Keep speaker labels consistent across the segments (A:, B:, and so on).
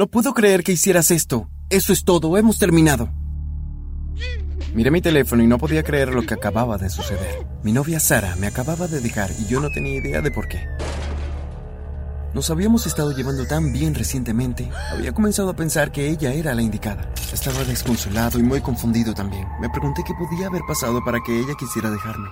A: No puedo creer que hicieras esto. Eso es todo, hemos terminado. Miré mi teléfono y no podía creer lo que acababa de suceder. Mi novia Sara me acababa de dejar y yo no tenía idea de por qué. Nos habíamos estado llevando tan bien recientemente, había comenzado a pensar que ella era la indicada. Estaba desconsolado y muy confundido también. Me pregunté qué podía haber pasado para que ella quisiera dejarme.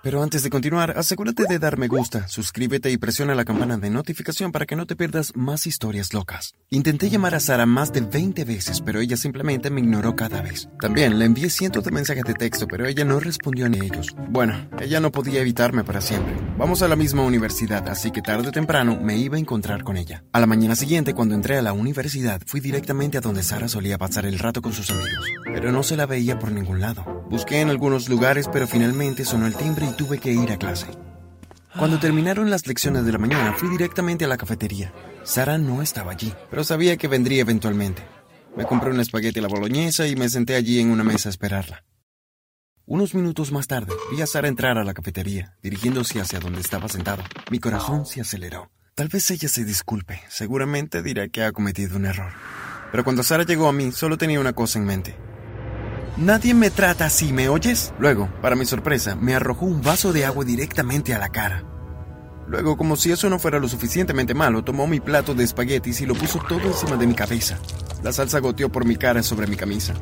A: Pero antes de continuar, asegúrate de dar me gusta, suscríbete y presiona la campana de notificación para que no te pierdas más historias locas. Intenté llamar a Sara más de 20 veces, pero ella simplemente me ignoró cada vez. También le envié cientos de mensajes de texto, pero ella no respondió ni ellos. Bueno, ella no podía evitarme para siempre. Vamos a la misma universidad, así que tarde o temprano me iba a encontrar con ella. A la mañana siguiente, cuando entré a la universidad, fui directamente a donde Sara solía pasar el rato con sus amigos, pero no se la veía por ningún lado. Busqué en algunos lugares, pero finalmente sonó el timbre tuve que ir a clase. Cuando terminaron las lecciones de la mañana, fui directamente a la cafetería. Sara no estaba allí, pero sabía que vendría eventualmente. Me compré un espagueti a la boloñesa y me senté allí en una mesa a esperarla. Unos minutos más tarde, vi a Sara entrar a la cafetería, dirigiéndose hacia donde estaba sentado. Mi corazón se aceleró. Tal vez ella se disculpe, seguramente dirá que ha cometido un error. Pero cuando Sara llegó a mí, solo tenía una cosa en mente. Nadie me trata así, ¿me oyes? Luego, para mi sorpresa, me arrojó un vaso de agua directamente a la cara. Luego, como si eso no fuera lo suficientemente malo, tomó mi plato de espaguetis y lo puso todo encima de mi cabeza. La salsa goteó por mi cara sobre mi camisa.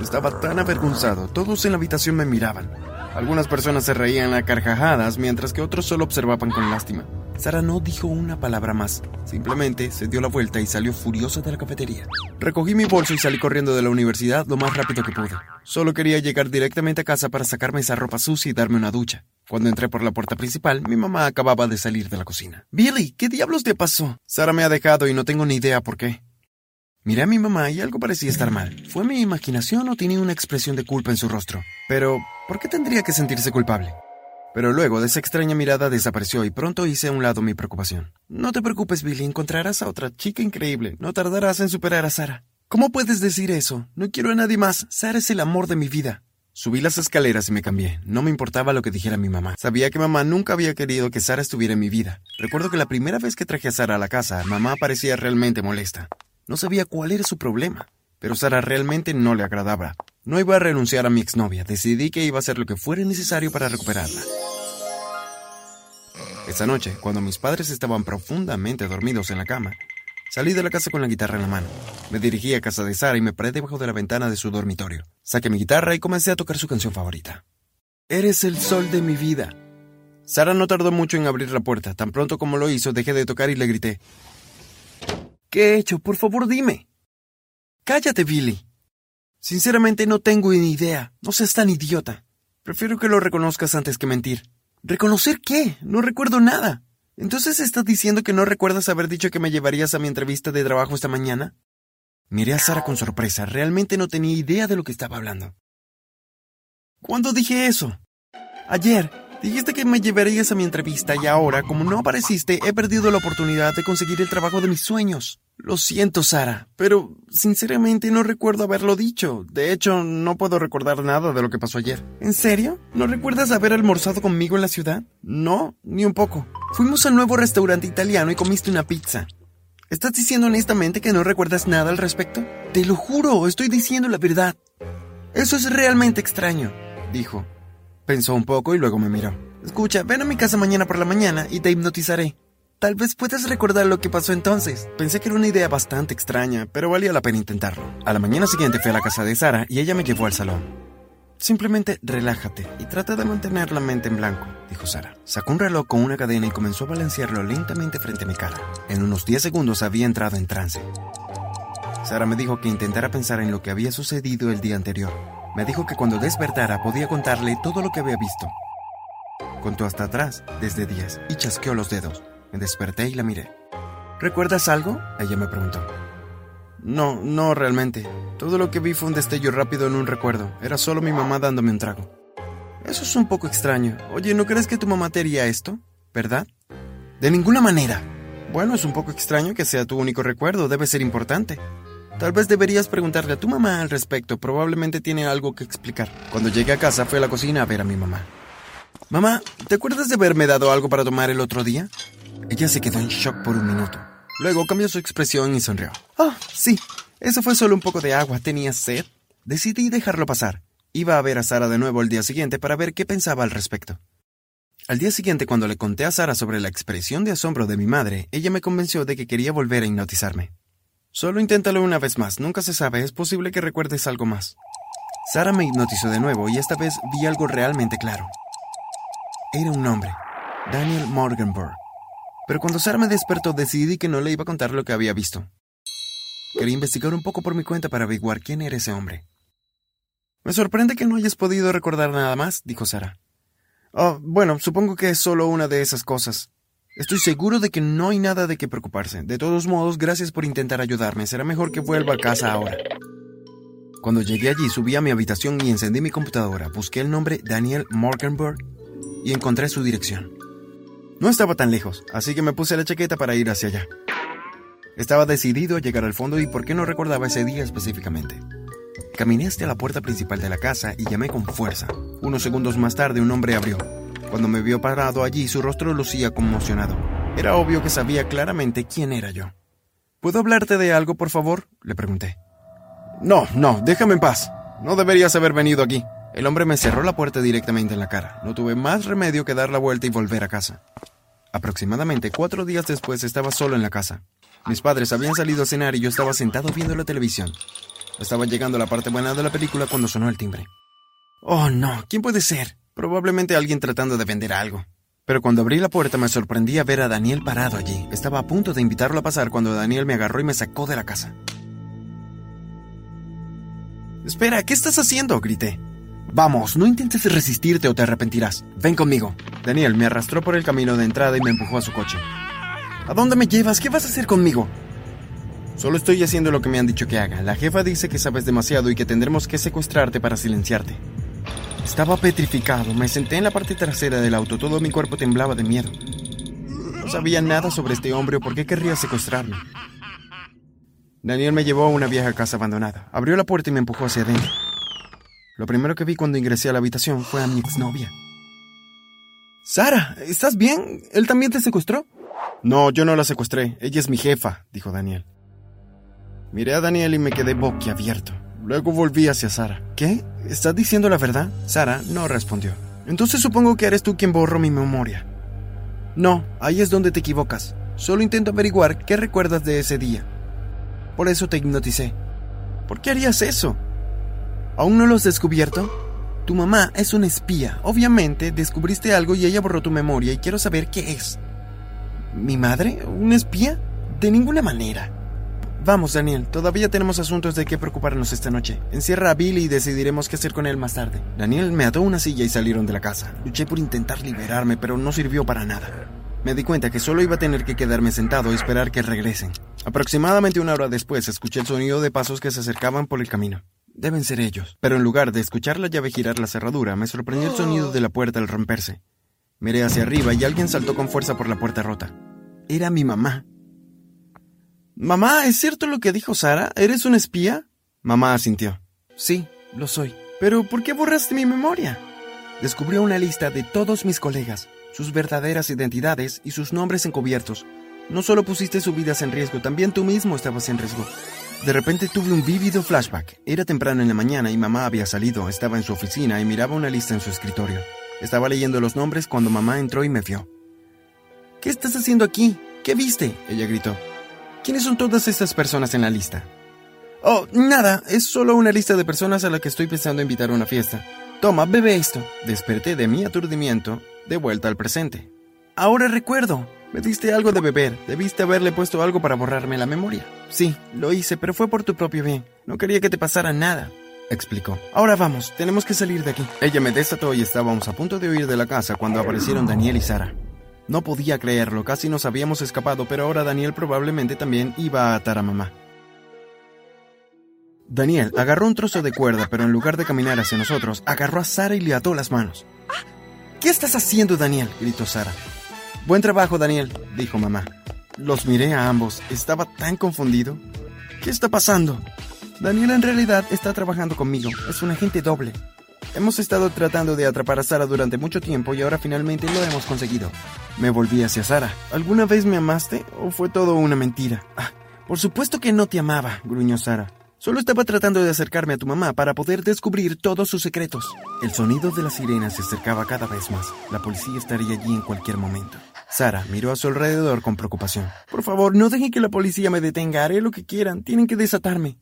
A: Estaba tan avergonzado, todos en la habitación me miraban. Algunas personas se reían a carcajadas, mientras que otros solo observaban con lástima. Sara no dijo una palabra más, simplemente se dio la vuelta y salió furiosa de la cafetería. Recogí mi bolso y salí corriendo de la universidad lo más rápido que pude. Solo quería llegar directamente a casa para sacarme esa ropa sucia y darme una ducha. Cuando entré por la puerta principal, mi mamá acababa de salir de la cocina. Billy, ¿qué diablos te pasó? Sara me ha dejado y no tengo ni idea por qué. Miré a mi mamá y algo parecía estar mal. ¿Fue mi imaginación o tenía una expresión de culpa en su rostro? Pero, ¿por qué tendría que sentirse culpable? Pero luego de esa extraña mirada desapareció y pronto hice a un lado mi preocupación. No te preocupes, Billy, encontrarás a otra chica increíble. No tardarás en superar a Sara. ¿Cómo puedes decir eso? No quiero a nadie más. Sara es el amor de mi vida. Subí las escaleras y me cambié. No me importaba lo que dijera mi mamá. Sabía que mamá nunca había querido que Sara estuviera en mi vida. Recuerdo que la primera vez que traje a Sara a la casa, mamá parecía realmente molesta. No sabía cuál era su problema, pero Sara realmente no le agradaba. No iba a renunciar a mi exnovia, decidí que iba a hacer lo que fuera necesario para recuperarla. Esa noche, cuando mis padres estaban profundamente dormidos en la cama, salí de la casa con la guitarra en la mano. Me dirigí a casa de Sara y me paré debajo de la ventana de su dormitorio. Saqué mi guitarra y comencé a tocar su canción favorita. Eres el sol de mi vida. Sara no tardó mucho en abrir la puerta. Tan pronto como lo hizo, dejé de tocar y le grité. ¿Qué he hecho? Por favor, dime. Cállate, Billy. Sinceramente no tengo ni idea. No seas tan idiota. Prefiero que lo reconozcas antes que mentir. ¿Reconocer qué? No recuerdo nada. ¿Entonces estás diciendo que no recuerdas haber dicho que me llevarías a mi entrevista de trabajo esta mañana? Miré a Sara con sorpresa. Realmente no tenía idea de lo que estaba hablando. ¿Cuándo dije eso? Ayer. Dijiste que me llevarías a mi entrevista y ahora, como no apareciste, he perdido la oportunidad de conseguir el trabajo de mis sueños. Lo siento, Sara, pero sinceramente no recuerdo haberlo dicho. De hecho, no puedo recordar nada de lo que pasó ayer. ¿En serio? ¿No recuerdas haber almorzado conmigo en la ciudad? No, ni un poco. Fuimos al nuevo restaurante italiano y comiste una pizza. ¿Estás diciendo honestamente que no recuerdas nada al respecto? Te lo juro, estoy diciendo la verdad. Eso es realmente extraño, dijo. Pensó un poco y luego me miró. Escucha, ven a mi casa mañana por la mañana y te hipnotizaré. Tal vez puedas recordar lo que pasó entonces. Pensé que era una idea bastante extraña, pero valía la pena intentarlo. A la mañana siguiente fui a la casa de Sara y ella me llevó al salón. Simplemente relájate y trata de mantener la mente en blanco, dijo Sara. Sacó un reloj con una cadena y comenzó a balancearlo lentamente frente a mi cara. En unos 10 segundos había entrado en trance. Sara me dijo que intentara pensar en lo que había sucedido el día anterior. Me dijo que cuando despertara podía contarle todo lo que había visto. Contó hasta atrás, desde 10, y chasqueó los dedos. Me desperté y la miré. ¿Recuerdas algo? Ella me preguntó. No, no realmente. Todo lo que vi fue un destello rápido en un recuerdo. Era solo mi mamá dándome un trago. Eso es un poco extraño. Oye, ¿no crees que tu mamá te haría esto? ¿Verdad? De ninguna manera. Bueno, es un poco extraño que sea tu único recuerdo. Debe ser importante. Tal vez deberías preguntarle a tu mamá al respecto. Probablemente tiene algo que explicar. Cuando llegué a casa fui a la cocina a ver a mi mamá. Mamá, ¿te acuerdas de haberme dado algo para tomar el otro día? Ella se quedó en shock por un minuto. Luego cambió su expresión y sonrió. Ah, sí, eso fue solo un poco de agua. ¿Tenía sed? Decidí dejarlo pasar. Iba a ver a Sara de nuevo el día siguiente para ver qué pensaba al respecto. Al día siguiente, cuando le conté a Sara sobre la expresión de asombro de mi madre, ella me convenció de que quería volver a hipnotizarme. Solo inténtalo una vez más, nunca se sabe, es posible que recuerdes algo más. Sara me hipnotizó de nuevo y esta vez vi algo realmente claro. Era un hombre, Daniel Morganburg. Pero cuando Sara me despertó decidí que no le iba a contar lo que había visto. Quería investigar un poco por mi cuenta para averiguar quién era ese hombre. Me sorprende que no hayas podido recordar nada más, dijo Sara. Oh, bueno, supongo que es solo una de esas cosas. Estoy seguro de que no hay nada de qué preocuparse. De todos modos, gracias por intentar ayudarme. Será mejor que vuelva a casa ahora. Cuando llegué allí, subí a mi habitación y encendí mi computadora. Busqué el nombre Daniel Morgenberg y encontré su dirección. No estaba tan lejos, así que me puse la chaqueta para ir hacia allá. Estaba decidido a llegar al fondo y por qué no recordaba ese día específicamente. Caminé hasta la puerta principal de la casa y llamé con fuerza. Unos segundos más tarde un hombre abrió. Cuando me vio parado allí, su rostro lucía conmocionado. Era obvio que sabía claramente quién era yo. ¿Puedo hablarte de algo, por favor? le pregunté. No, no, déjame en paz. No deberías haber venido aquí. El hombre me cerró la puerta directamente en la cara. No tuve más remedio que dar la vuelta y volver a casa. Aproximadamente cuatro días después estaba solo en la casa. Mis padres habían salido a cenar y yo estaba sentado viendo la televisión. Estaba llegando a la parte buena de la película cuando sonó el timbre. Oh, no, ¿quién puede ser? Probablemente alguien tratando de vender algo. Pero cuando abrí la puerta me sorprendí a ver a Daniel parado allí. Estaba a punto de invitarlo a pasar cuando Daniel me agarró y me sacó de la casa. Espera, ¿qué estás haciendo? grité. Vamos, no intentes resistirte o te arrepentirás. Ven conmigo. Daniel me arrastró por el camino de entrada y me empujó a su coche. ¿A dónde me llevas? ¿Qué vas a hacer conmigo? Solo estoy haciendo lo que me han dicho que haga. La jefa dice que sabes demasiado y que tendremos que secuestrarte para silenciarte. Estaba petrificado. Me senté en la parte trasera del auto. Todo mi cuerpo temblaba de miedo. No sabía nada sobre este hombre o por qué querría secuestrarme. Daniel me llevó a una vieja casa abandonada. Abrió la puerta y me empujó hacia adentro. Lo primero que vi cuando ingresé a la habitación fue a mi exnovia. Sara, ¿estás bien? ¿Él también te secuestró? No, yo no la secuestré. Ella es mi jefa, dijo Daniel. Miré a Daniel y me quedé boquiabierto. Luego volví hacia Sara. ¿Qué? ¿Estás diciendo la verdad? Sara no respondió. Entonces supongo que eres tú quien borró mi memoria. No, ahí es donde te equivocas. Solo intento averiguar qué recuerdas de ese día. Por eso te hipnoticé. ¿Por qué harías eso? ¿Aún no lo has descubierto? Tu mamá es una espía. Obviamente descubriste algo y ella borró tu memoria y quiero saber qué es. ¿Mi madre? ¿Un espía? De ninguna manera. Vamos, Daniel, todavía tenemos asuntos de qué preocuparnos esta noche. Encierra a Billy y decidiremos qué hacer con él más tarde. Daniel me ató una silla y salieron de la casa. Luché por intentar liberarme, pero no sirvió para nada. Me di cuenta que solo iba a tener que quedarme sentado y esperar que regresen. Aproximadamente una hora después escuché el sonido de pasos que se acercaban por el camino. Deben ser ellos. Pero en lugar de escuchar la llave girar la cerradura, me sorprendió el sonido de la puerta al romperse. Miré hacia arriba y alguien saltó con fuerza por la puerta rota. Era mi mamá. Mamá, ¿es cierto lo que dijo Sara? ¿Eres un espía? Mamá asintió. Sí, lo soy. Pero ¿por qué borraste mi memoria? Descubrió una lista de todos mis colegas, sus verdaderas identidades y sus nombres encubiertos. No solo pusiste sus vidas en riesgo, también tú mismo estabas en riesgo. De repente tuve un vívido flashback. Era temprano en la mañana y mamá había salido, estaba en su oficina y miraba una lista en su escritorio. Estaba leyendo los nombres cuando mamá entró y me vio. ¿Qué estás haciendo aquí? ¿Qué viste? Ella gritó. ¿Quiénes son todas estas personas en la lista? Oh, nada, es solo una lista de personas a las que estoy pensando invitar a una fiesta. Toma, bebe esto. Desperté de mi aturdimiento, de vuelta al presente. Ahora recuerdo. Me diste algo de beber. Debiste haberle puesto algo para borrarme la memoria. Sí, lo hice, pero fue por tu propio bien. No quería que te pasara nada. Explicó. Ahora vamos, tenemos que salir de aquí. Ella me desató y estábamos a punto de huir de la casa cuando aparecieron Daniel y Sara. No podía creerlo, casi nos habíamos escapado, pero ahora Daniel probablemente también iba a atar a mamá. Daniel agarró un trozo de cuerda, pero en lugar de caminar hacia nosotros, agarró a Sara y le ató las manos. ¿Qué estás haciendo, Daniel? gritó Sara. Buen trabajo, Daniel, dijo mamá. Los miré a ambos. Estaba tan confundido. ¿Qué está pasando? Daniel en realidad está trabajando conmigo. Es un agente doble. Hemos estado tratando de atrapar a Sara durante mucho tiempo y ahora finalmente lo hemos conseguido. Me volví hacia Sara. ¿Alguna vez me amaste o fue todo una mentira? Ah, por supuesto que no te amaba, gruñó Sara. Solo estaba tratando de acercarme a tu mamá para poder descubrir todos sus secretos. El sonido de la sirena se acercaba cada vez más. La policía estaría allí en cualquier momento. Sara miró a su alrededor con preocupación. Por favor, no dejen que la policía me detenga. Haré lo que quieran. Tienen que desatarme.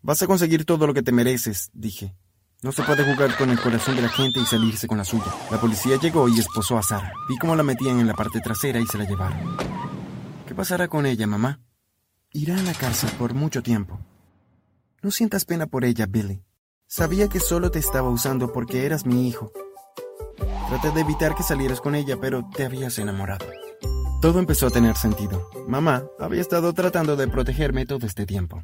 A: Vas a conseguir todo lo que te mereces, dije. No se puede jugar con el corazón de la gente y salirse con la suya. La policía llegó y esposó a Sara. Vi cómo la metían en la parte trasera y se la llevaron. ¿Qué pasará con ella, mamá? Irá a la cárcel por mucho tiempo. No sientas pena por ella, Billy. Sabía que solo te estaba usando porque eras mi hijo. Traté de evitar que salieras con ella, pero te habías enamorado. Todo empezó a tener sentido. Mamá había estado tratando de protegerme todo este tiempo.